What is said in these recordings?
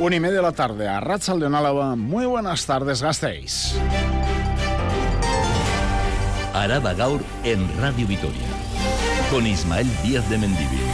Una y media de la tarde a Racha de Álava. Muy buenas tardes, gastéis. Araba Gaur en Radio Vitoria. Con Ismael Díaz de Mendivil.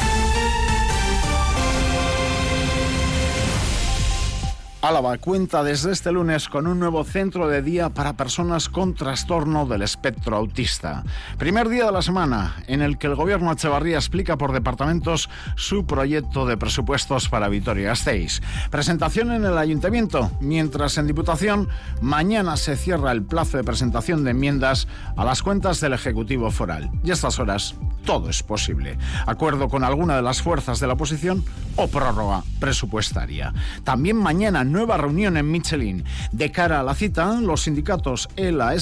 Álava cuenta desde este lunes con un nuevo centro de día para personas con trastorno del espectro autista. Primer día de la semana en el que el gobierno Echevarría explica por departamentos su proyecto de presupuestos para Vitoria-Gasteiz. Presentación en el ayuntamiento, mientras en Diputación mañana se cierra el plazo de presentación de enmiendas a las cuentas del Ejecutivo Foral. Y a estas horas todo es posible. Acuerdo con alguna de las fuerzas de la oposición o prórroga presupuestaria. También mañana nueva reunión en Michelin. De cara a la cita, los sindicatos ELA,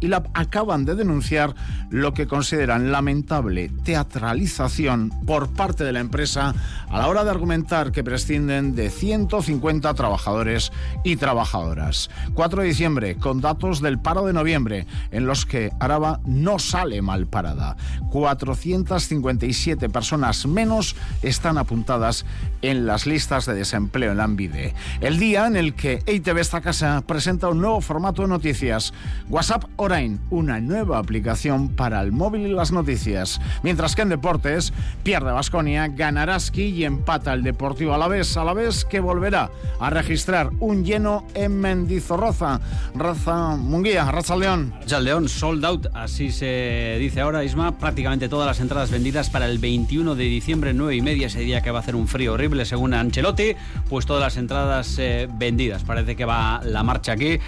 y LAB acaban de denunciar lo que consideran lamentable teatralización por parte de la empresa a la hora de argumentar que prescinden de 150 trabajadores y trabajadoras. 4 de diciembre, con datos del paro de noviembre, en los que Araba no sale mal parada. 457 personas menos están apuntadas en las listas de desempleo en la ANVIDE. El día en el que EITV esta casa presenta un nuevo formato de noticias. WhatsApp Orain, una nueva aplicación para el móvil y las noticias. Mientras que en deportes, pierde Vasconia, ganaraski y empata el Deportivo a la vez, a la vez que volverá a registrar un lleno en Mendizorroza. Raza Munguía, Raza León. Ya León, sold out, así se dice ahora, Isma. Prácticamente todas las entradas vendidas para el 21 de diciembre, 9 y media, ese día que va a hacer un frío horrible, según Ancelotti. Pues todas las entradas eh, vendidas. Parece que va la marcha aquí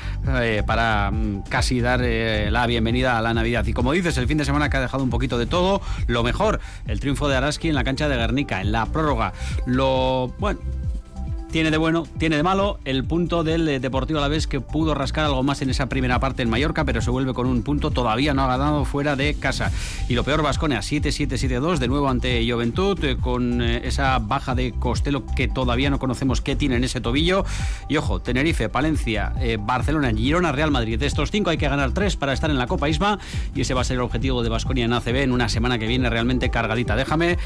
eh, para mm, casi dar eh, la bienvenida a la Navidad. Y como dices, el fin de semana que ha dejado un poquito de todo, lo mejor, el triunfo de Araski en la cancha de Guernica, en la prórroga. Lo, bueno, tiene de bueno, tiene de malo el punto del eh, Deportivo Alavés que pudo rascar algo más en esa primera parte en Mallorca, pero se vuelve con un punto, todavía no ha ganado fuera de casa. Y lo peor, Vasconia 7-7-7-2, de nuevo ante Juventud, eh, con eh, esa baja de Costello que todavía no conocemos qué tiene en ese tobillo. Y ojo, Tenerife, Palencia, Barcelona, Girona, Real Madrid. De estos cinco hay que ganar tres para estar en la Copa Isma y ese va a ser el objetivo de Vasconia en ACB en una semana que viene realmente cargadita. Déjame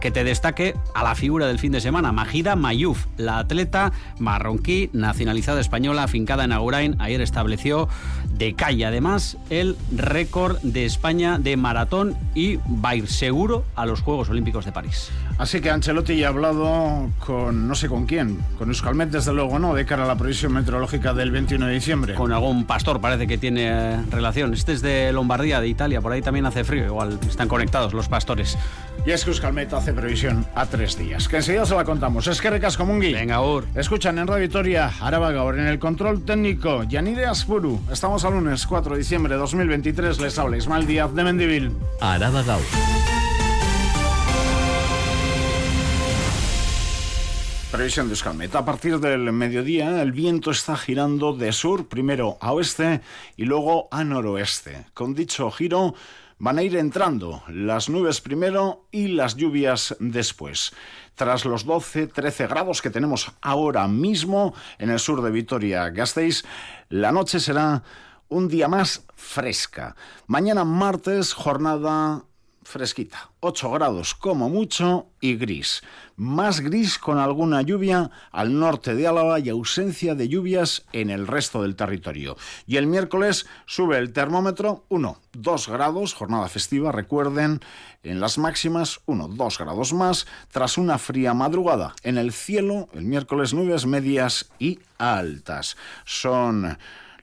que te destaque a la figura del fin de semana, Majida Mayuf, la atleta marroquí, nacionalizada española, afincada en Agurain, ayer estableció de calle además el récord de España de maratón y va a ir seguro a los Juegos Olímpicos de París. Así que Ancelotti ya ha hablado con no sé con quién, con Euskalmet desde luego no, de cara a la previsión meteorológica del 21 de diciembre. Con algún pastor parece que tiene eh, relación. Este es de Lombardía, de Italia, por ahí también hace frío, igual están conectados los pastores. Y es que Euskalmet hace previsión a tres días, que enseguida se la contamos. Es que recas como un Venga, Ur. Escuchan en Radio Vitoria, Araba Gaur, en el control técnico, Yanire Aspuru. Estamos lunes 4 de diciembre de 2023, les habla Ismael Díaz de Mendivil. Araba Gaur. Previsión de Euskalmet. A partir del mediodía, el viento está girando de sur, primero a oeste y luego a noroeste. Con dicho giro, van a ir entrando las nubes primero y las lluvias después. Tras los 12-13 grados que tenemos ahora mismo en el sur de Vitoria-Gasteiz, la noche será un día más fresca. Mañana martes, jornada fresquita, 8 grados como mucho y gris. Más gris con alguna lluvia al norte de Álava y ausencia de lluvias en el resto del territorio. Y el miércoles sube el termómetro 1, 2 grados, jornada festiva, recuerden, en las máximas 1, 2 grados más, tras una fría madrugada. En el cielo, el miércoles nubes medias y altas. Son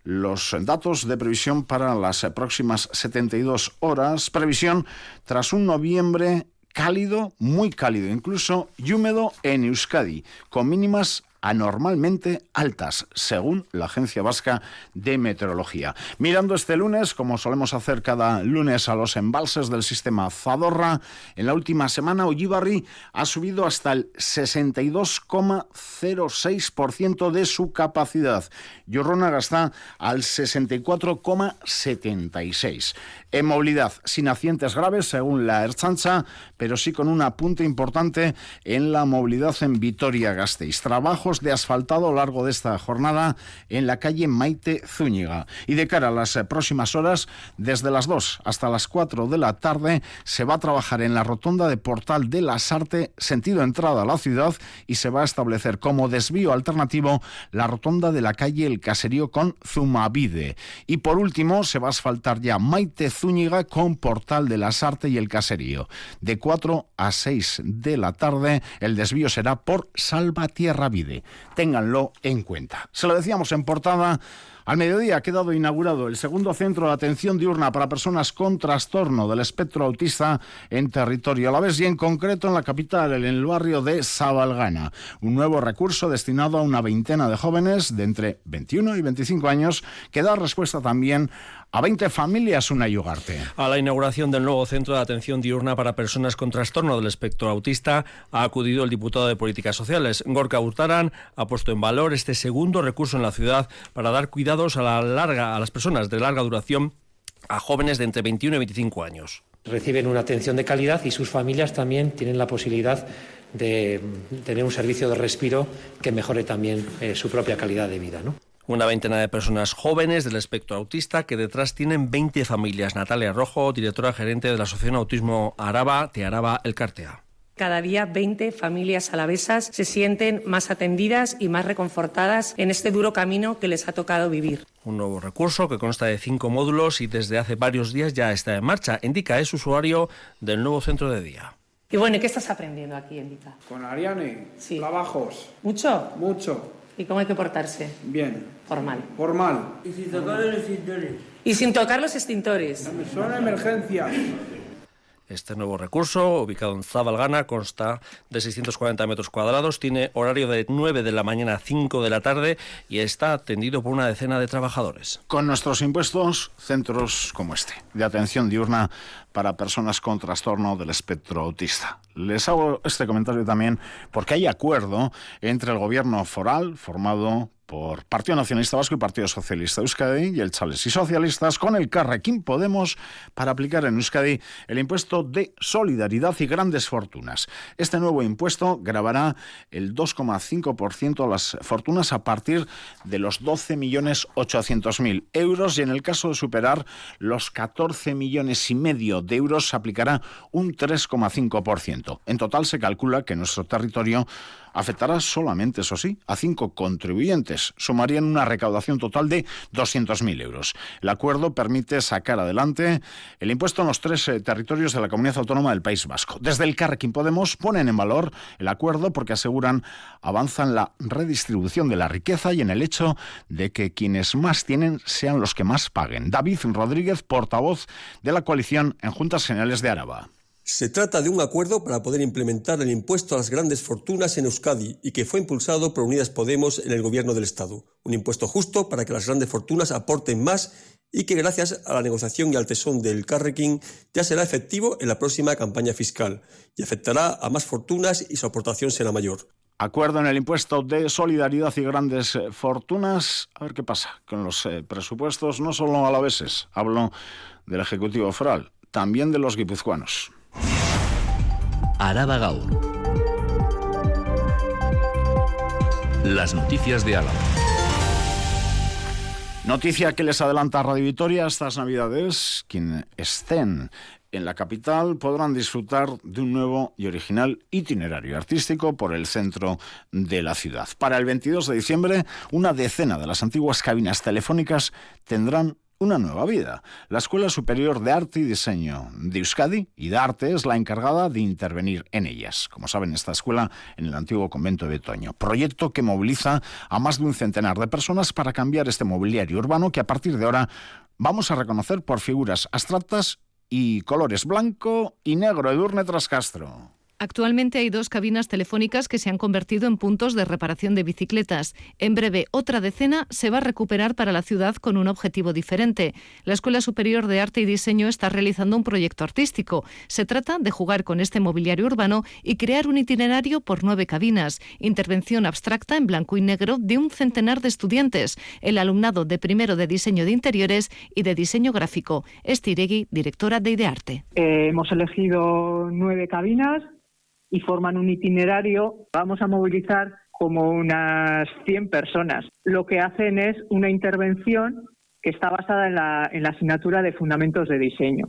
los datos de previsión para las próximas 72 horas. Previsión tras un noviembre cálido, muy cálido incluso, y húmedo en Euskadi, con mínimas anormalmente altas, según la Agencia Vasca de Meteorología. Mirando este lunes, como solemos hacer cada lunes a los embalses del sistema Zadorra, en la última semana Ollivarri ha subido hasta el 62,06% de su capacidad. Yorronaga está al 64,76%. En movilidad, sin accidentes graves, según la Erchancha, pero sí con un apunte importante en la movilidad en Vitoria-Gasteiz. Trabajos de asfaltado a lo largo de esta jornada en la calle Maite Zúñiga. Y de cara a las próximas horas, desde las 2 hasta las 4 de la tarde, se va a trabajar en la rotonda de Portal de la Sarte, sentido entrada a la ciudad, y se va a establecer como desvío alternativo la rotonda de la calle El Caserío con Zumavide. Y por último, se va a asfaltar ya Maite Zúñiga con Portal de la Sarte y El Caserío. De 4 a 6 de la tarde, el desvío será por Salvatierra Vide. Ténganlo en cuenta. Se lo decíamos en portada. Al mediodía ha quedado inaugurado el segundo centro de atención diurna para personas con trastorno del espectro autista en territorio a la vez y en concreto en la capital, en el barrio de Sabalgana. Un nuevo recurso destinado a una veintena de jóvenes de entre 21 y 25 años que da respuesta también a 20 familias una yugarte. A la inauguración del nuevo centro de atención diurna para personas con trastorno del espectro autista ha acudido el diputado de Políticas Sociales, Gorka Hurtaran, ha puesto en valor este segundo recurso en la ciudad para dar cuidados a la larga a las personas de larga duración a jóvenes de entre 21 y 25 años. Reciben una atención de calidad y sus familias también tienen la posibilidad de tener un servicio de respiro que mejore también eh, su propia calidad de vida. ¿no? Una veintena de personas jóvenes del espectro autista que detrás tienen 20 familias. Natalia Rojo, directora gerente de la Asociación Autismo Araba, de Araba El Cartea. Cada día 20 familias alavesas se sienten más atendidas y más reconfortadas en este duro camino que les ha tocado vivir. Un nuevo recurso que consta de cinco módulos y desde hace varios días ya está en marcha, indica es usuario del nuevo centro de día. Y bueno, ¿qué estás aprendiendo aquí, Indica? Con Ariane, Sí. trabajos, ¿Mucho? mucho, ¿Y cómo hay que portarse? bien, Formal. formal. Y sin tocar los extintores. Son emergencias. Este nuevo recurso, ubicado en Zabalgana, consta de 640 metros cuadrados, tiene horario de 9 de la mañana a 5 de la tarde y está atendido por una decena de trabajadores. Con nuestros impuestos, centros como este, de atención diurna para personas con trastorno del espectro autista. Les hago este comentario también porque hay acuerdo entre el gobierno foral, formado por Partido Nacionalista Vasco y Partido Socialista de Euskadi y el Chales y Socialistas con el Carrequín Podemos para aplicar en Euskadi el impuesto de solidaridad y grandes fortunas. Este nuevo impuesto grabará el 2,5% a las fortunas a partir de los 12.800.000 euros y en el caso de superar los 14 millones y medio de euros se aplicará un 3,5%. En total se calcula que nuestro territorio afectará solamente, eso sí, a cinco contribuyentes. Sumarían una recaudación total de 200.000 euros. El acuerdo permite sacar adelante el impuesto en los tres eh, territorios de la comunidad autónoma del País Vasco. Desde el Carrequín Podemos ponen en valor el acuerdo porque aseguran avanzan la redistribución de la riqueza y en el hecho de que quienes más tienen sean los que más paguen. David Rodríguez, portavoz de la coalición en Juntas Generales de Araba. Se trata de un acuerdo para poder implementar el impuesto a las grandes fortunas en Euskadi y que fue impulsado por Unidas Podemos en el gobierno del Estado. Un impuesto justo para que las grandes fortunas aporten más y que gracias a la negociación y al tesón del Carrequín ya será efectivo en la próxima campaña fiscal y afectará a más fortunas y su aportación será mayor. Acuerdo en el impuesto de solidaridad y grandes fortunas. A ver qué pasa con los eh, presupuestos, no solo alaveses, hablo del Ejecutivo Foral, también de los guipuzcoanos. Araba Gaur. Las noticias de Álava. Noticia que les adelanta Radio Vitoria estas Navidades. Quien estén en la capital podrán disfrutar de un nuevo y original itinerario artístico por el centro de la ciudad. Para el 22 de diciembre, una decena de las antiguas cabinas telefónicas tendrán una nueva vida. La Escuela Superior de Arte y Diseño de Euskadi y de Arte es la encargada de intervenir en ellas. Como saben, esta escuela en el antiguo convento de Toño. Proyecto que moviliza a más de un centenar de personas para cambiar este mobiliario urbano que a partir de ahora vamos a reconocer por figuras abstractas y colores blanco y negro. Edurne Trascastro. Actualmente hay dos cabinas telefónicas que se han convertido en puntos de reparación de bicicletas. En breve, otra decena se va a recuperar para la ciudad con un objetivo diferente. La Escuela Superior de Arte y Diseño está realizando un proyecto artístico. Se trata de jugar con este mobiliario urbano y crear un itinerario por nueve cabinas. Intervención abstracta en blanco y negro de un centenar de estudiantes. El alumnado de primero de diseño de interiores y de diseño gráfico. Estiregui, directora de Idearte. Eh, hemos elegido nueve cabinas y forman un itinerario. Vamos a movilizar como unas 100 personas. Lo que hacen es una intervención que está basada en la, en la asignatura de fundamentos de diseño.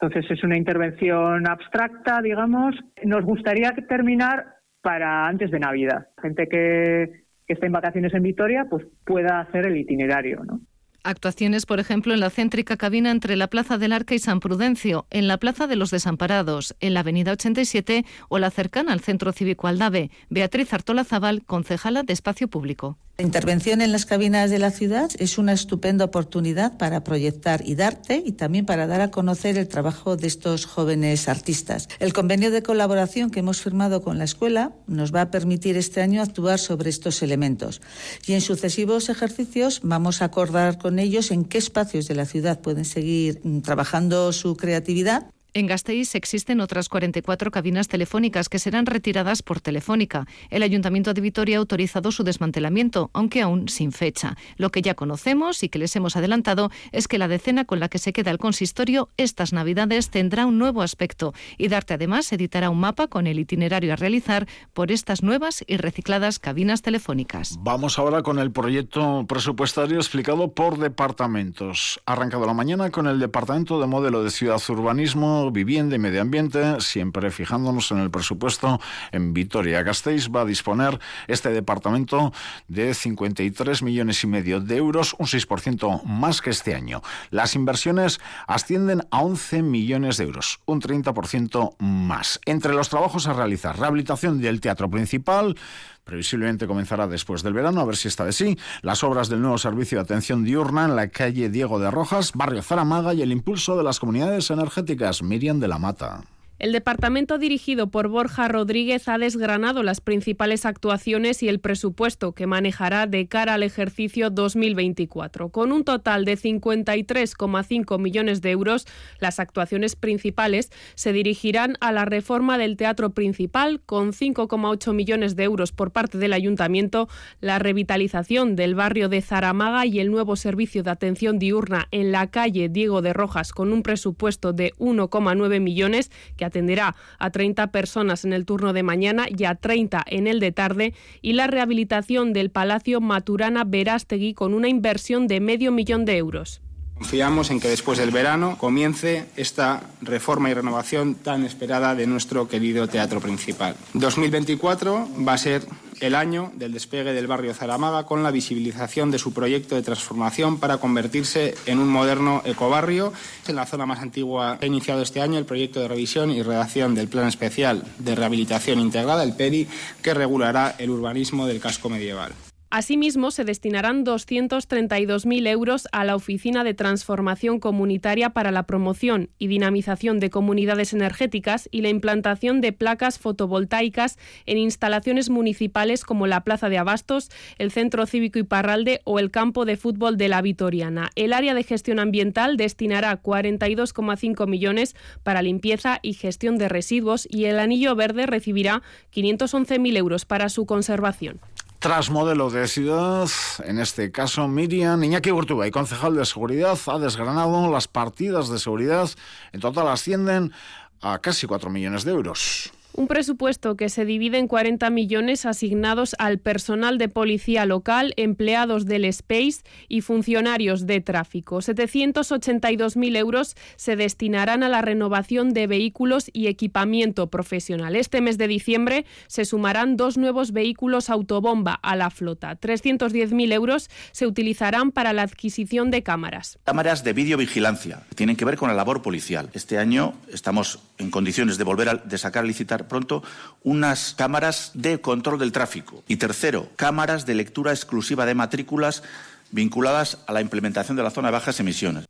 Entonces es una intervención abstracta, digamos. Nos gustaría terminar para antes de Navidad. Gente que, que está en vacaciones en Vitoria, pues pueda hacer el itinerario, ¿no? Actuaciones, por ejemplo, en la céntrica cabina entre la Plaza del Arca y San Prudencio, en la Plaza de los Desamparados, en la Avenida 87 o la cercana al Centro Cívico Aldave. Beatriz Artola Zabal, concejala de Espacio Público. La intervención en las cabinas de la ciudad es una estupenda oportunidad para proyectar y darte y también para dar a conocer el trabajo de estos jóvenes artistas. El convenio de colaboración que hemos firmado con la escuela nos va a permitir este año actuar sobre estos elementos y en sucesivos ejercicios vamos a acordar con ellos en qué espacios de la ciudad pueden seguir mm, trabajando su creatividad en Gasteiz existen otras 44 cabinas telefónicas que serán retiradas por Telefónica. El Ayuntamiento de Vitoria ha autorizado su desmantelamiento, aunque aún sin fecha. Lo que ya conocemos y que les hemos adelantado es que la decena con la que se queda el consistorio estas Navidades tendrá un nuevo aspecto y Darte además editará un mapa con el itinerario a realizar por estas nuevas y recicladas cabinas telefónicas. Vamos ahora con el proyecto presupuestario explicado por departamentos. Arrancado la mañana con el Departamento de Modelo de Ciudad Urbanismo Vivienda y Medio Ambiente, siempre fijándonos en el presupuesto en Vitoria-Gasteiz, va a disponer este departamento de 53 millones y medio de euros, un 6% más que este año. Las inversiones ascienden a 11 millones de euros, un 30% más. Entre los trabajos a realizar, rehabilitación del teatro principal, Previsiblemente comenzará después del verano, a ver si está de sí. Las obras del nuevo servicio de atención diurna en la calle Diego de Rojas, barrio Zaramaga y el impulso de las comunidades energéticas Miriam de la Mata. El departamento dirigido por Borja Rodríguez ha desgranado las principales actuaciones y el presupuesto que manejará de cara al ejercicio 2024. Con un total de 53,5 millones de euros, las actuaciones principales se dirigirán a la reforma del teatro principal, con 5,8 millones de euros por parte del ayuntamiento, la revitalización del barrio de Zaramaga y el nuevo servicio de atención diurna en la calle Diego de Rojas, con un presupuesto de 1,9 millones que atenderá a 30 personas en el turno de mañana y a 30 en el de tarde, y la rehabilitación del Palacio Maturana Verástegui con una inversión de medio millón de euros. Confiamos en que después del verano comience esta reforma y renovación tan esperada de nuestro querido teatro principal. 2024 va a ser el año del despegue del barrio Zaramaga con la visibilización de su proyecto de transformación para convertirse en un moderno ecobarrio. En la zona más antigua ha iniciado este año el proyecto de revisión y redacción del Plan Especial de Rehabilitación Integrada, el PERI, que regulará el urbanismo del casco medieval. Asimismo, se destinarán 232.000 euros a la Oficina de Transformación Comunitaria para la promoción y dinamización de comunidades energéticas y la implantación de placas fotovoltaicas en instalaciones municipales como la Plaza de Abastos, el Centro Cívico Iparralde o el campo de fútbol de la Vitoriana. El área de gestión ambiental destinará 42,5 millones para limpieza y gestión de residuos y el Anillo Verde recibirá 511.000 euros para su conservación. Tras modelo de ciudad, en este caso Miriam Iñaki y concejal de seguridad, ha desgranado las partidas de seguridad. En total ascienden a casi 4 millones de euros. Un presupuesto que se divide en 40 millones asignados al personal de policía local, empleados del Space y funcionarios de tráfico. 782.000 euros se destinarán a la renovación de vehículos y equipamiento profesional. Este mes de diciembre se sumarán dos nuevos vehículos autobomba a la flota. 310.000 euros se utilizarán para la adquisición de cámaras. Cámaras de videovigilancia. Tienen que ver con la labor policial. Este año estamos en condiciones de volver a sacar a licitar pronto unas cámaras de control del tráfico. Y tercero, cámaras de lectura exclusiva de matrículas vinculadas a la implementación de la zona de bajas emisiones.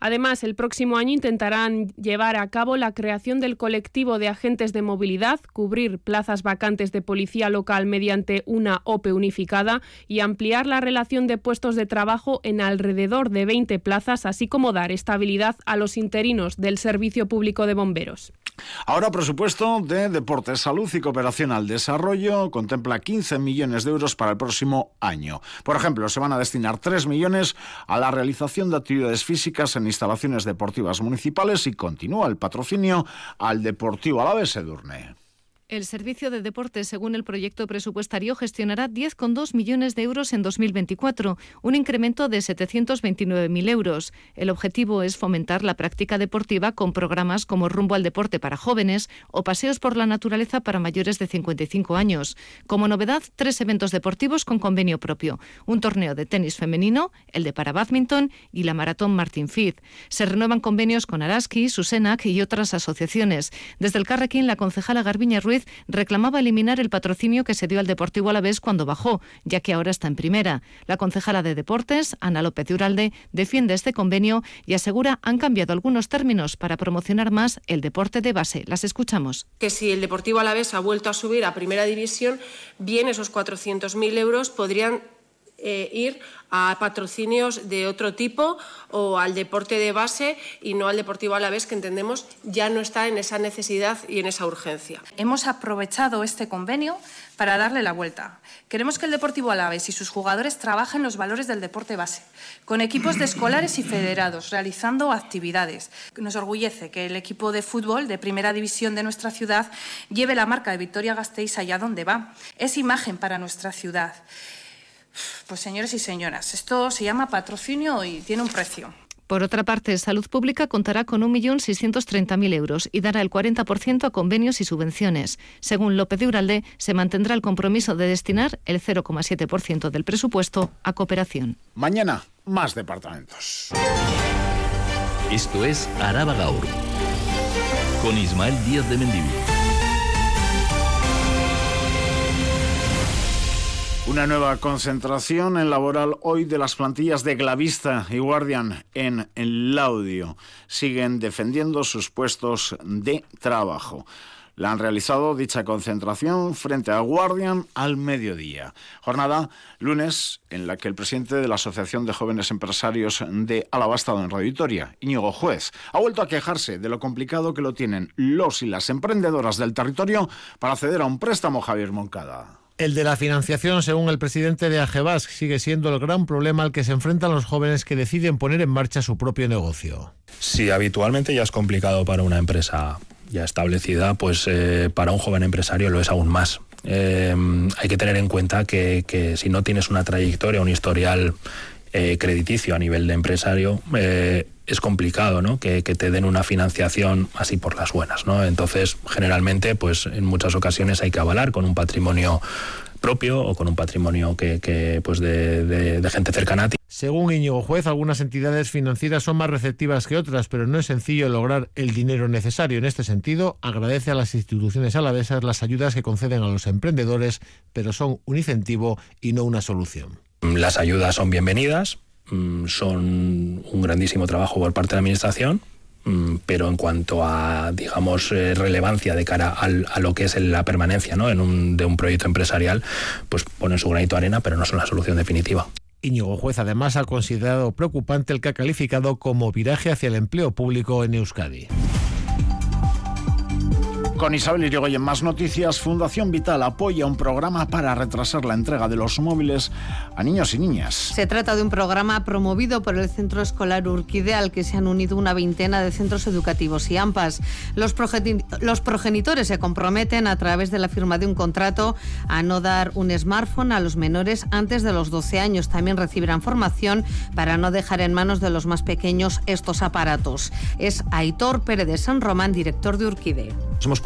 Además, el próximo año intentarán llevar a cabo la creación del colectivo de agentes de movilidad, cubrir plazas vacantes de policía local mediante una OPE unificada y ampliar la relación de puestos de trabajo en alrededor de 20 plazas, así como dar estabilidad a los interinos del Servicio Público de Bomberos. Ahora presupuesto de Deportes, Salud y Cooperación al Desarrollo contempla 15 millones de euros para el próximo año. Por ejemplo, se van a destinar 3 millones a la realización de actividades físicas en instalaciones deportivas municipales y continúa el patrocinio al Deportivo Alavés Edurne. El Servicio de Deportes, según el proyecto presupuestario, gestionará 10,2 millones de euros en 2024, un incremento de 729.000 euros. El objetivo es fomentar la práctica deportiva con programas como Rumbo al Deporte para jóvenes o Paseos por la Naturaleza para mayores de 55 años. Como novedad, tres eventos deportivos con convenio propio: un torneo de tenis femenino, el de para badminton y la maratón Martin Fid. Se renuevan convenios con Araski, Susenac y otras asociaciones. Desde el Carrequín, la concejala Garbiña Ruiz reclamaba eliminar el patrocinio que se dio al Deportivo Alavés cuando bajó, ya que ahora está en primera. La concejala de Deportes, Ana López de Uralde, defiende este convenio y asegura han cambiado algunos términos para promocionar más el deporte de base. Las escuchamos. Que si el Deportivo Alavés ha vuelto a subir a primera división, bien esos 400.000 euros podrían eh, ir a patrocinios de otro tipo o al deporte de base y no al deportivo a la vez que entendemos ya no está en esa necesidad y en esa urgencia. Hemos aprovechado este convenio para darle la vuelta. Queremos que el Deportivo Alavés y sus jugadores trabajen los valores del deporte base, con equipos de escolares y federados, realizando actividades. Nos orgullece que el equipo de fútbol de primera división de nuestra ciudad lleve la marca de Victoria Gasteiz allá donde va. Es imagen para nuestra ciudad. Pues señores y señoras, esto se llama patrocinio y tiene un precio. Por otra parte, Salud Pública contará con 1.630.000 euros y dará el 40% a convenios y subvenciones. Según López de Uralde, se mantendrá el compromiso de destinar el 0,7% del presupuesto a cooperación. Mañana, más departamentos. Esto es Araba Gaur, con Ismael Díaz de Mendivil. Una nueva concentración en laboral hoy de las plantillas de Glavista y Guardian en Laudio. Siguen defendiendo sus puestos de trabajo. La han realizado dicha concentración frente a Guardian al mediodía. Jornada lunes en la que el presidente de la Asociación de Jóvenes Empresarios de estado en Radio Vitoria, Íñigo Juez, ha vuelto a quejarse de lo complicado que lo tienen los y las emprendedoras del territorio para acceder a un préstamo Javier Moncada. El de la financiación, según el presidente de AGEBAS, sigue siendo el gran problema al que se enfrentan los jóvenes que deciden poner en marcha su propio negocio. Si habitualmente ya es complicado para una empresa ya establecida, pues eh, para un joven empresario lo es aún más. Eh, hay que tener en cuenta que, si no tienes una trayectoria, un historial eh, crediticio a nivel de empresario, es complicado. Que, te den una financiación así por las buenas, ¿no? Entonces, generalmente, pues en muchas ocasiones hay que avalar con un patrimonio propio o con un patrimonio que, pues de, gente cercana a ti. Según Íñigo Juez, algunas entidades financieras son más receptivas que otras, pero no es sencillo lograr el dinero necesario. En este sentido, agradece a las instituciones alavesas las ayudas que conceden a los emprendedores, pero son un incentivo y no una solución. Las ayudas son bienvenidas, Mm, son un grandísimo trabajo por parte de la Administración, mm, pero en cuanto a, digamos, eh, relevancia de cara a lo que es la permanencia ¿no? en un, de un proyecto empresarial, pues ponen su granito de arena, pero no son la solución definitiva. Íñigo Juez además ha considerado preocupante el que ha calificado como viraje hacia el empleo público en Euskadi. Con Isabel Irigoyen, más noticias. Fundación Vital apoya un programa para retrasar la entrega de los móviles a niños y niñas. Se trata de un programa promovido por el Centro Escolar Urquide al que se han unido una veintena de centros educativos y AMPAs. Los, los progenitores se comprometen a través de la firma de un contrato a no dar un smartphone a los menores antes de los 12 años. También recibirán formación para no dejar en manos de los más pequeños estos aparatos. Es Aitor Pérez de San Román, director de Urquide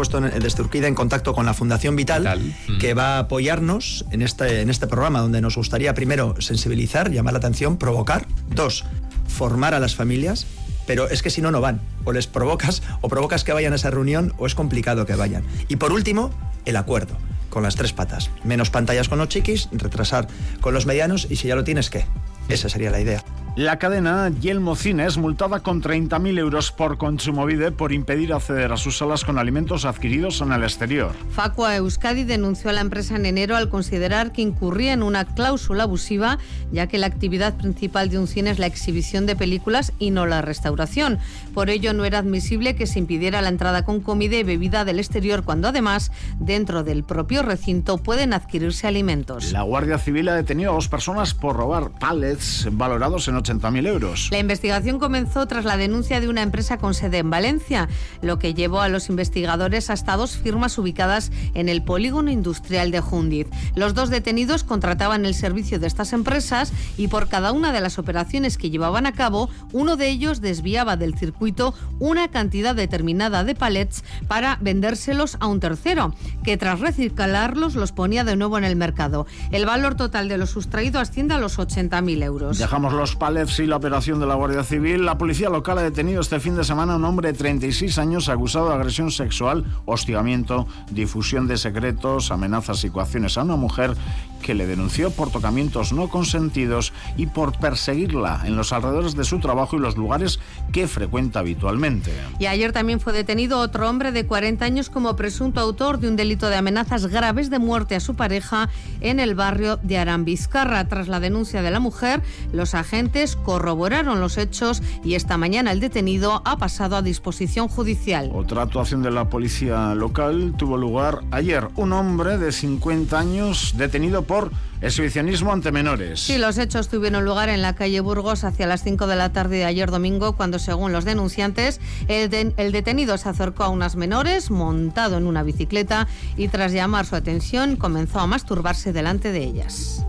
puesto desde Urquida en contacto con la Fundación Vital, que va a apoyarnos en este, en este programa, donde nos gustaría primero sensibilizar, llamar la atención, provocar. Dos, formar a las familias pero es que si no, no van. O les provocas, o provocas que vayan a esa reunión, o es complicado que vayan. Y por último, el acuerdo, con las tres patas. Menos pantallas con los chiquis, retrasar con los medianos, y si ya lo tienes, ¿qué? Esa sería la idea. La cadena Yelmo Cines multada con 30.000 euros por Consumovide por impedir acceder a sus salas con alimentos adquiridos en el exterior. Facua Euskadi denunció a la empresa en enero al considerar que incurría en una cláusula abusiva, ya que la actividad principal de un cine es la exhibición de películas y no la restauración. Por ello, no era admisible que se impidiera la entrada con comida y bebida del exterior, cuando además, dentro del propio recinto, pueden adquirirse alimentos. La Guardia Civil ha detenido a dos personas por robar pallets valorados en 80.000 euros. La investigación comenzó tras la denuncia de una empresa con sede en Valencia, lo que llevó a los investigadores hasta dos firmas ubicadas en el polígono industrial de Jundiz. Los dos detenidos contrataban el servicio de estas empresas y por cada una de las operaciones que llevaban a cabo, uno de ellos desviaba del circuito una cantidad determinada de palets para vendérselos a un tercero, que tras reciclarlos los ponía de nuevo en el mercado. El valor total de lo sustraído asciende a los 80.000 euros. Dejamos los palets y la operación de la Guardia Civil. La policía local ha detenido este fin de semana a un hombre de 36 años acusado de agresión sexual, hostigamiento, difusión de secretos, amenazas y coacciones a una mujer que le denunció por tocamientos no consentidos y por perseguirla en los alrededores de su trabajo y los lugares que frecuenta habitualmente. Y ayer también fue detenido otro hombre de 40 años como presunto autor de un delito de amenazas graves de muerte a su pareja en el barrio de Arambizcarra. Tras la denuncia de la mujer, los agentes corroboraron los hechos y esta mañana el detenido ha pasado a disposición judicial. Otra actuación de la policía local tuvo lugar ayer. Un hombre de 50 años detenido por exhibicionismo ante menores. Sí, los hechos tuvieron lugar en la calle Burgos hacia las 5 de la tarde de ayer domingo, cuando según los denunciantes, el, de- el detenido se acercó a unas menores montado en una bicicleta y tras llamar su atención comenzó a masturbarse delante de ellas.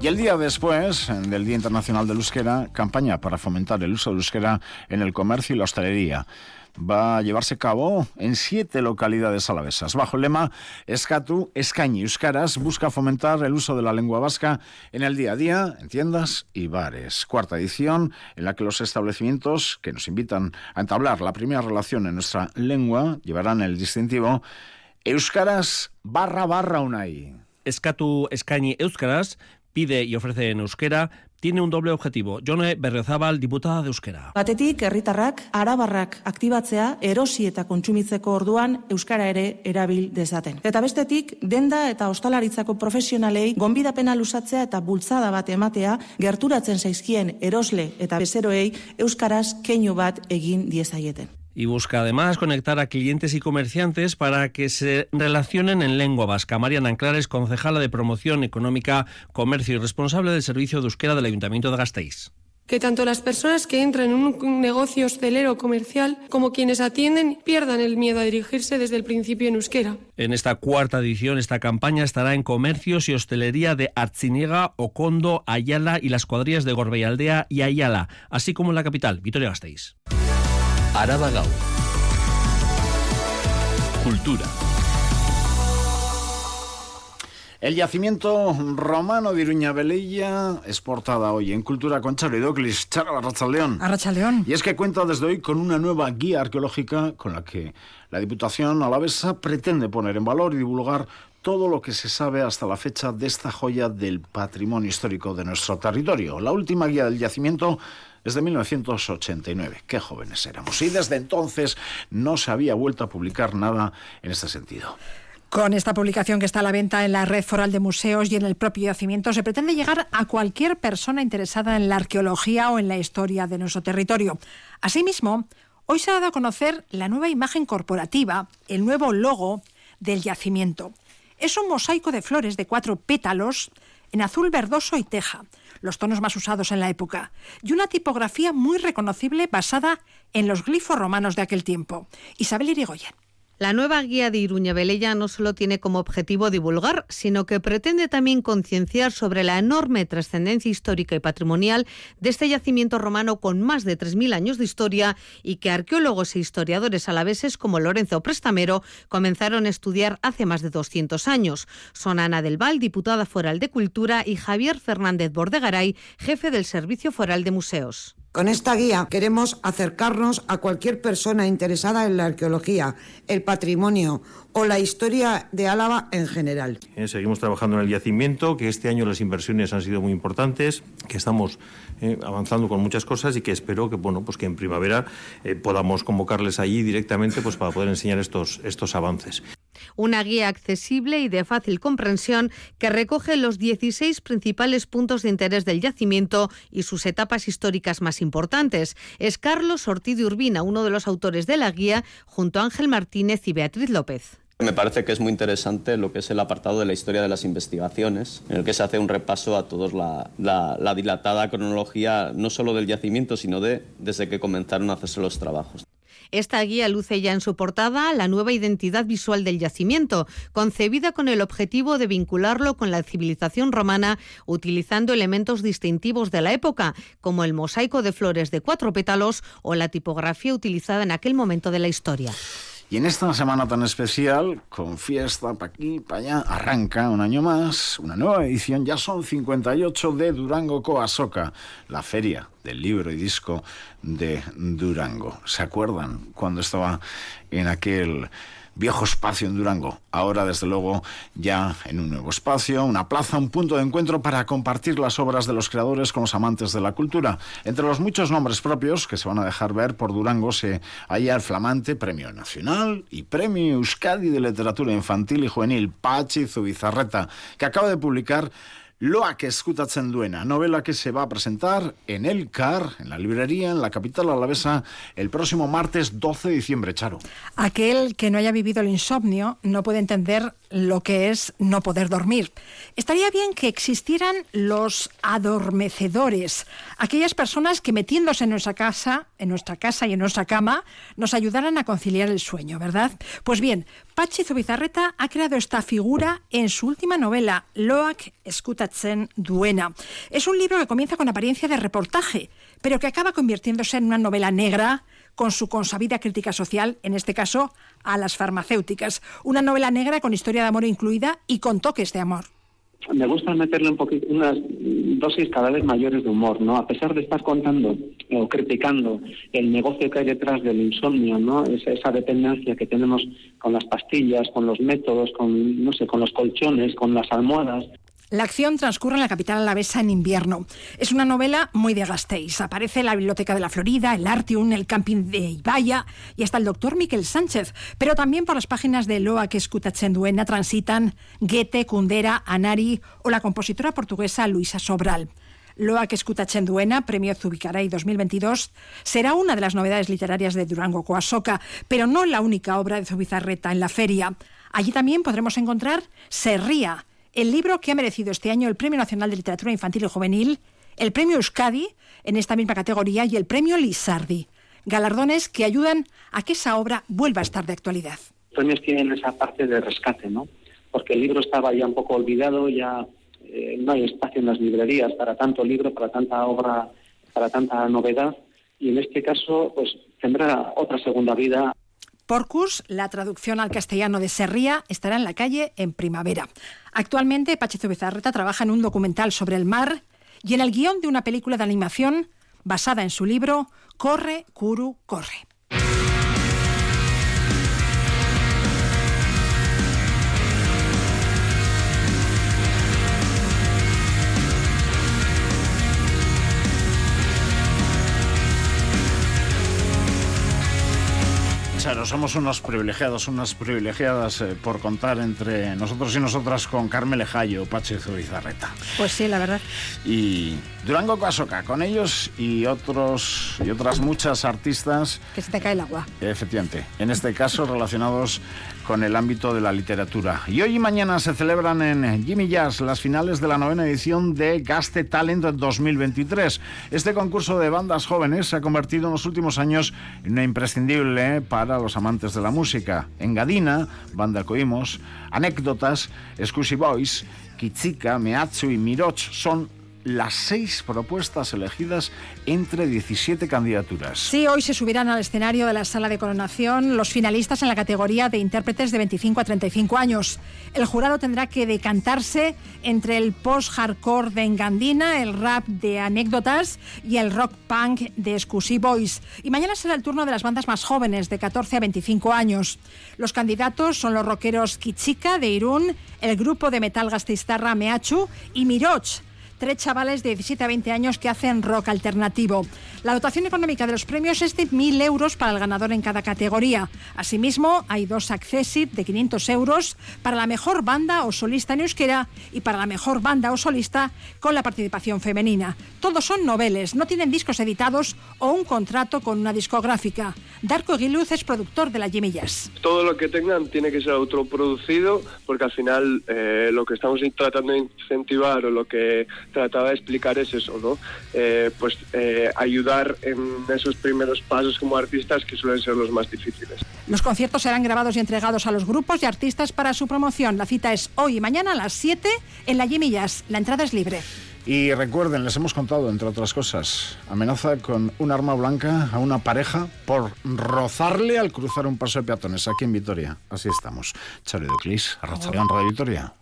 Y el día después del Día Internacional del Euskera, campaña para fomentar el uso del euskera en el comercio y la hostelería. Va a llevarse a cabo en siete localidades alavesas. Bajo el lema Escatu, Escañi, Euskaras busca fomentar el uso de la lengua vasca en el día a día, en tiendas y bares. Cuarta edición en la que los establecimientos que nos invitan a entablar la primera relación en nuestra lengua llevarán el distintivo Euskaras barra barra unai. Eskatu Eskaini Euskaras pide y ofrece en euskera tiene un doble objetivo. Jone Berriozabal, diputada de euskera. Batetik, herritarrak, arabarrak aktibatzea, erosi eta kontsumitzeko orduan euskara ere erabil dezaten. Eta bestetik, denda eta ostalaritzako profesionalei gonbidapena luzatzea eta bultzada bat ematea gerturatzen zaizkien erosle eta bezeroei euskaraz keinu bat egin diezaieten. Y busca además conectar a clientes y comerciantes para que se relacionen en lengua vasca. Mariana Anclares, concejala de Promoción Económica, Comercio y responsable del Servicio de Euskera del Ayuntamiento de Gasteiz. que tanto las personas que entran en un negocio hostelero comercial como quienes atienden pierdan el miedo a dirigirse desde el principio en euskera. En esta cuarta edición, esta campaña estará en comercios y hostelería de Artziniega, Ocondo, Ayala y las cuadrillas de Gorbeialdea y Ayala, así como en la capital, Vitoria-Gasteiz. Araba Gaur. Cultura. El yacimiento romano de Iruña Velilla es portada hoy en Cultura con Charo Idoclis. Charo Arrachaldeón. Arrachaldeón. Y es que cuenta desde hoy con una nueva guía arqueológica con la que la Diputación Alavesa pretende poner en valor y divulgar todo lo que se sabe hasta la fecha de esta joya del patrimonio histórico de nuestro territorio. La última guía del yacimiento es de 1989. Qué jóvenes éramos. Y desde entonces no se había vuelto a publicar nada en este sentido. Con esta publicación que está a la venta en la red foral de museos y en el propio yacimiento, se pretende llegar a cualquier persona interesada en la arqueología o en la historia de nuestro territorio. Asimismo, hoy se ha dado a conocer la nueva imagen corporativa, el nuevo logo del yacimiento. Es un mosaico de flores de cuatro pétalos en azul verdoso y teja, los tonos más usados en la época, y una tipografía muy reconocible basada en los glifos romanos de aquel tiempo. Isabel Irigoyen. La nueva guía de Iruña Velella no solo tiene como objetivo divulgar, sino que pretende también concienciar sobre la enorme trascendencia histórica y patrimonial de este yacimiento romano con más de 3.000 años de historia y que arqueólogos e historiadores alaveses como Lorenzo Prestamero comenzaron a estudiar hace más de 200 años. Son Ana del Val, diputada foral de Cultura, y Javier Fernández Bordegaray, jefe del Servicio Foral de Museos. Con esta guía queremos acercarnos a cualquier persona interesada en la arqueología, el patrimonio o la historia de Álava en general. Eh, seguimos trabajando en el yacimiento, que este año las inversiones han sido muy importantes, que estamos eh, avanzando con muchas cosas y que espero que bueno pues que en primavera eh, podamos convocarles allí directamente pues para poder enseñar estos estos avances. Una guía accesible y de fácil comprensión que recoge los 16 principales puntos de interés del yacimiento y sus etapas históricas más importantes. Es Carlos Ortiz de Urbina, uno de los autores de la guía, junto a Ángel Martínez y Beatriz López. Me parece que es muy interesante lo que es el apartado de la historia de las investigaciones, en el que se hace un repaso a todos la, la dilatada cronología no solo del yacimiento, sino de desde que comenzaron a hacerse los trabajos. Esta guía luce ya en su portada la nueva identidad visual del yacimiento, concebida con el objetivo de vincularlo con la civilización romana, utilizando elementos distintivos de la época, como el mosaico de flores de cuatro pétalos o la tipografía utilizada en aquel momento de la historia. Y en esta semana tan especial, con fiesta para aquí, para allá, arranca un año más, una nueva edición, ya son 58 de Durango Coasoca, la feria del libro y disco de Durango. ¿Se acuerdan cuando estaba en aquel viejo espacio en Durango. Ahora, desde luego, ya en un nuevo espacio, una plaza, un punto de encuentro para compartir las obras de los creadores con los amantes de la cultura. Entre los muchos nombres propios que se van a dejar ver por Durango se halla el flamante Premio Nacional y Premio Euskadi de Literatura Infantil y Juvenil Pachi Zubizarreta, que acaba de publicar Loak eskutatzen duena, novela que se va a presentar en el CAR, en la librería, en la capital alavesa, el próximo martes 12 de diciembre, Charo. Aquel que no haya vivido el insomnio no puede entender lo que es no poder dormir. Estaría bien que existieran los adormecedores, aquellas personas que metiéndose en nuestra casa, en nuestra casa y en nuestra cama, nos ayudaran a conciliar el sueño, ¿verdad? Pues bien, Pachi Zubizarreta ha creado esta figura en su última novela, Loak duena. Es un libro que comienza con apariencia de reportaje, pero que acaba convirtiéndose en una novela negra con su consabida crítica social, en este caso a las farmacéuticas. Una novela negra con historia de amor incluida y con toques de amor me gusta meterle un poquito, unas dosis cada vez mayores de humor, ¿no? A pesar de estar contando o criticando el negocio que hay detrás del insomnio, ¿no? Esa, esa dependencia que tenemos con las pastillas, con los métodos, con, no sé, con los colchones, con las almohadas, la acción transcurre en la capital alavesa en invierno. Es una novela muy de Gasteiz. Aparece la Biblioteca de la Florida, el Artium, el camping de Ibaya y hasta el doctor Miquel Sánchez. Pero también por las páginas de Loa que Duena transitan Goethe, Kundera, Anari o la compositora portuguesa Luisa Sobral. Loa que Duena, Premio Zubicaray 2022, será una de las novedades literarias de Durango Coasoca, pero no la única obra de Zubizarreta en la feria. Allí también podremos encontrar Serría, el libro que ha merecido este año el Premio Nacional de Literatura Infantil y Juvenil, el Premio Euskadi en esta misma categoría y el Premio Lizardi. Galardones que ayudan a que esa obra vuelva a estar de actualidad. Los premios tienen esa parte de rescate, ¿no? Porque el libro estaba ya un poco olvidado, ya eh, no hay espacio en las librerías para tanto libro, para tanta obra, para tanta novedad. Y en este caso, pues tendrá otra segunda vida Porcus, la traducción al castellano de Serría, estará en la calle en primavera. Actualmente, Pacheco Bizarreta trabaja en un documental sobre el mar y en el guion de una película de animación basada en su libro Corre, Kuru, Corre. Somos unos privilegiados, unas privilegiadas eh, por contar entre nosotros y nosotras con Carmele Jayo, Pache Zubizarreta. Pues sí, la verdad. Y Durango Casoca, con ellos y otros y otras muchas artistas. Que se te cae el agua. Efectivamente, en este caso relacionados con el ámbito de la literatura. Y hoy y mañana se celebran en Jimmy Jazz las finales de la novena edición de Gaste Talent 2023. Este concurso de bandas jóvenes se ha convertido en los últimos años en una imprescindible para los amantes de la música. Engadina, Banda Coimos, Anécdotas, Exclusive Boys, Kichika, Meatsu y Miroch son las seis propuestas elegidas entre 17 candidaturas. Sí, hoy se subirán al escenario de la sala de coronación los finalistas en la categoría de intérpretes de 25 a 35 años. El jurado tendrá que decantarse entre el post-hardcore de Engandina, el rap de anécdotas y el rock punk de Exclusive Boys. Y mañana será el turno de las bandas más jóvenes, de 14 a 25 años. Los candidatos son los rockeros Kichika de Irún, el grupo de metal gasteiztarra Meachu y Miroch tres chavales de 17 a 20 años que hacen rock alternativo. La dotación económica de los premios es de 1.000 euros para el ganador en cada categoría. Asimismo, hay dos Accessit de 500 euros para la mejor banda o solista en euskera y para la mejor banda o solista con la participación femenina. Todos son noveles, no tienen discos editados o un contrato con una discográfica. Darko Giluz es productor de la Jimmy Jazz. Todo lo que tengan tiene que ser autoproducido porque al final eh, lo que estamos tratando de incentivar o lo que trataba de explicar es eso, ¿no? Eh, pues eh, ayudar en esos primeros pasos como artistas que suelen ser los más difíciles. Los conciertos serán grabados y entregados a los grupos y artistas para su promoción. La cita es hoy y mañana a las 7 en la Jimmy Jazz. La entrada es libre. Y recuerden, les hemos contado, entre otras cosas, amenaza con un arma blanca a una pareja por rozarle al cruzar un paso de peatones aquí en Vitoria. Así estamos. Charlie Duclis, Arrachalón Radio Vitoria.